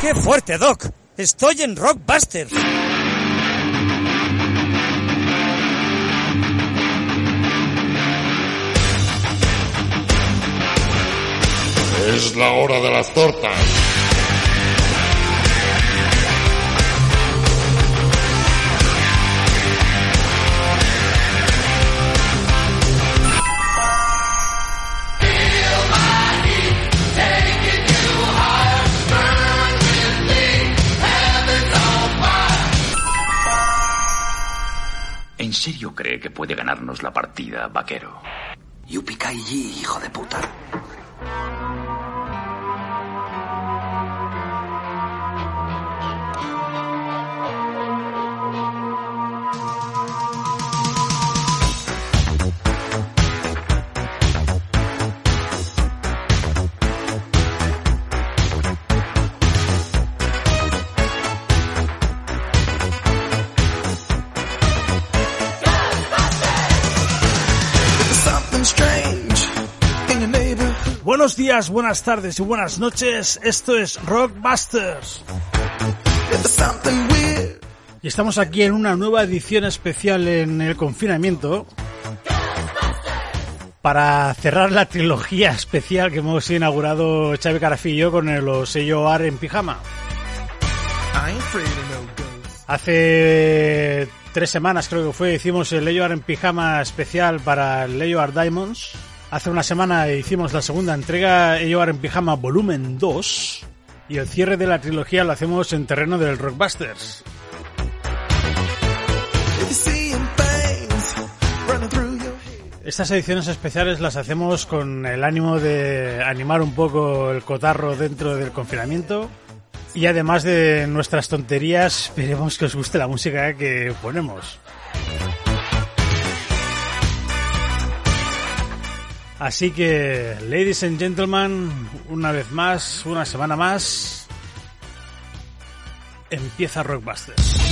¡Qué fuerte, Doc! Estoy en Rockbusters. Es la hora de las tortas. ¿En serio cree que puede ganarnos la partida, vaquero? Yupikai hijo de puta. Buenos días, buenas tardes y buenas noches. Esto es Rockbusters. Y estamos aquí en una nueva edición especial en el confinamiento para cerrar la trilogía especial que hemos inaugurado Xavi yo con el sello AR en pijama. Hace tres semanas creo que fue, hicimos el Leyo Art en pijama especial para el Leyo Art Diamonds. Hace una semana hicimos la segunda entrega, Leyo Art en pijama volumen 2. Y el cierre de la trilogía lo hacemos en terreno del Rockbusters. Estas ediciones especiales las hacemos con el ánimo de animar un poco el cotarro dentro del confinamiento. Y además de nuestras tonterías, esperemos que os guste la música que ponemos. Así que, ladies and gentlemen, una vez más, una semana más, empieza Rockbusters.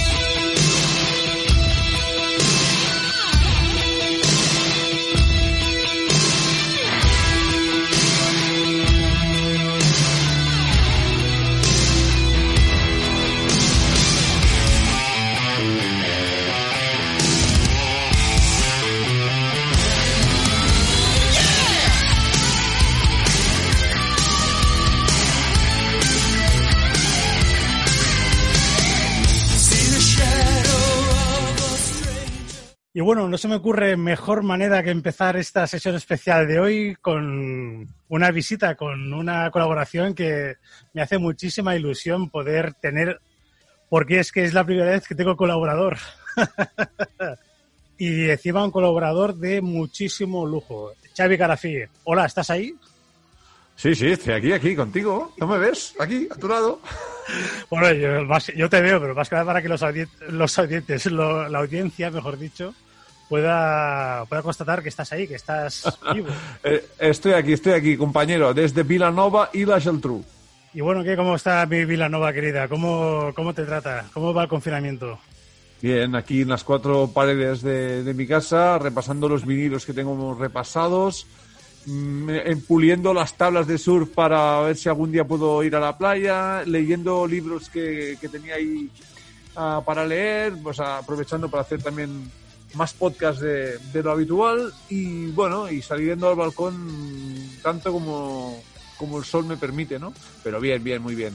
Y bueno, no se me ocurre mejor manera que empezar esta sesión especial de hoy con una visita, con una colaboración que me hace muchísima ilusión poder tener, porque es que es la primera vez que tengo colaborador. y encima un colaborador de muchísimo lujo. Xavi Carafí, hola, ¿estás ahí? Sí, sí, estoy aquí, aquí, contigo. ¿No me ves? Aquí, a tu lado. Bueno, yo, te veo, pero más que nada para que los, audien- los audientes, lo- la audiencia, mejor dicho, pueda, pueda constatar que estás ahí, que estás vivo. Eh, estoy aquí, estoy aquí, compañero, desde Vilanova y la Geltrú. Y bueno, ¿qué, ¿cómo está mi Vilanova, querida? ¿Cómo, ¿Cómo te trata? ¿Cómo va el confinamiento? Bien, aquí en las cuatro paredes de, de mi casa, repasando los vinilos que tengo repasados, mm, puliendo las tablas de surf para ver si algún día puedo ir a la playa, leyendo libros que, que tenía ahí ah, para leer, pues aprovechando para hacer también más podcast de, de lo habitual y bueno, y saliendo al balcón tanto como, como el sol me permite, ¿no? Pero bien, bien, muy bien.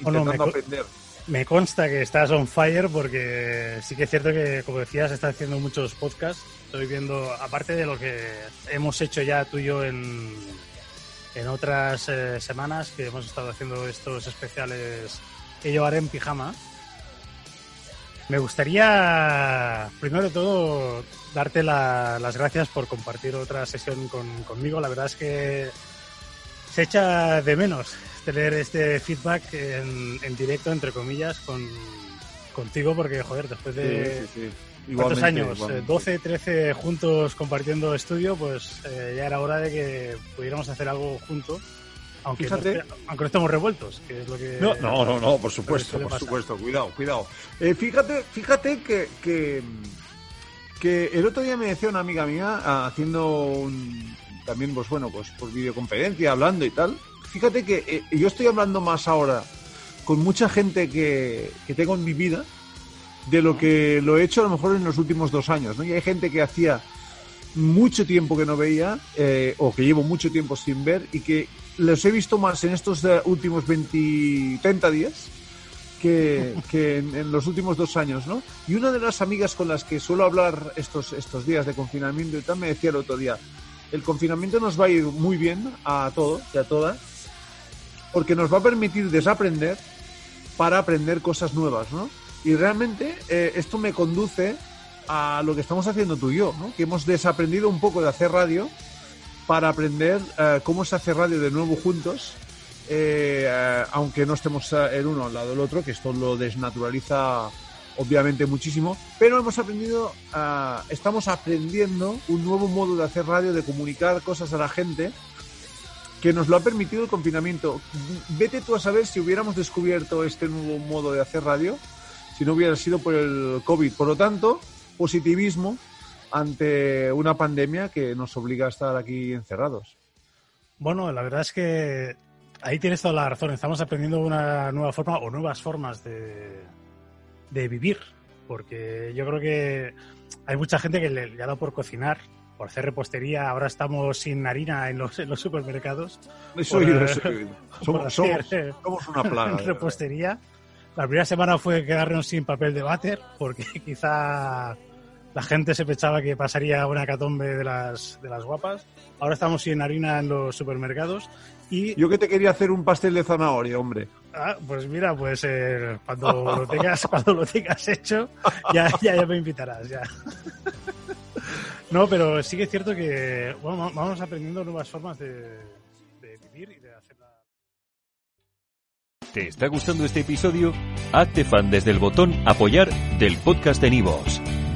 Bueno, Intentando me aprender. Me consta que estás on fire porque sí que es cierto que, como decías, estás haciendo muchos podcasts. Estoy viendo, aparte de lo que hemos hecho ya tú y yo en, en otras eh, semanas que hemos estado haciendo estos especiales que llevaré en pijama. Me gustaría, primero de todo, darte la- las gracias por compartir otra sesión con- conmigo. La verdad es que se echa de menos tener este feedback en, en directo, entre comillas, con, contigo, porque, joder, después de... Sí, sí, sí. ¿Cuántos años? igualmente. Eh, 12, 13 juntos compartiendo estudio, pues eh, ya era hora de que pudiéramos hacer algo juntos, aunque, no, Fíjate. aunque no estemos revueltos, que es lo que... No, no, no, no, por supuesto, por supuesto, cuidado, cuidado. Eh, fíjate, fíjate que, que, que el otro día me decía una amiga mía, ah, haciendo un, también, pues bueno, pues por videoconferencia, hablando y tal. Fíjate que eh, yo estoy hablando más ahora con mucha gente que, que tengo en mi vida de lo que lo he hecho a lo mejor en los últimos dos años, ¿no? Y hay gente que hacía mucho tiempo que no veía, eh, o que llevo mucho tiempo sin ver, y que los he visto más en estos eh, últimos 20, 30 días que, que en, en los últimos dos años, ¿no? Y una de las amigas con las que suelo hablar estos, estos días de confinamiento y tal me decía el otro día, el confinamiento nos va a ir muy bien a todos y a todas, porque nos va a permitir desaprender para aprender cosas nuevas, ¿no? Y realmente eh, esto me conduce a lo que estamos haciendo tú y yo, ¿no? Que hemos desaprendido un poco de hacer radio para aprender eh, cómo se hace radio de nuevo juntos, eh, eh, aunque no estemos eh, el uno al lado del otro, que esto lo desnaturaliza obviamente muchísimo, pero hemos aprendido, ah, estamos aprendiendo un nuevo modo de hacer radio, de comunicar cosas a la gente, que nos lo ha permitido el confinamiento. Vete tú a saber si hubiéramos descubierto este nuevo modo de hacer radio, si no hubiera sido por el COVID. Por lo tanto, positivismo ante una pandemia que nos obliga a estar aquí encerrados. Bueno, la verdad es que ahí tienes toda la razón. Estamos aprendiendo una nueva forma o nuevas formas de, de vivir. Porque yo creo que hay mucha gente que le, le ha dado por cocinar, por hacer repostería. Ahora estamos sin harina en los, en los supermercados. Eso Por, eso Somos, somos- somos una plaga. repostería. La primera semana fue quedarnos sin papel de váter, porque quizá la gente se pensaba que pasaría una catombe de las, de las guapas. Ahora estamos sin harina en los supermercados. Y Yo que te quería hacer un pastel de zanahoria, hombre. Ah, pues mira, pues eh, cuando lo tengas, cuando lo tengas hecho, ya, ya, ya me invitarás, ya. No, pero sí que es cierto que bueno, vamos aprendiendo nuevas formas de, de vivir y de hacerla. ¿Te está gustando este episodio? Hazte fan desde el botón Apoyar del podcast de Nivos.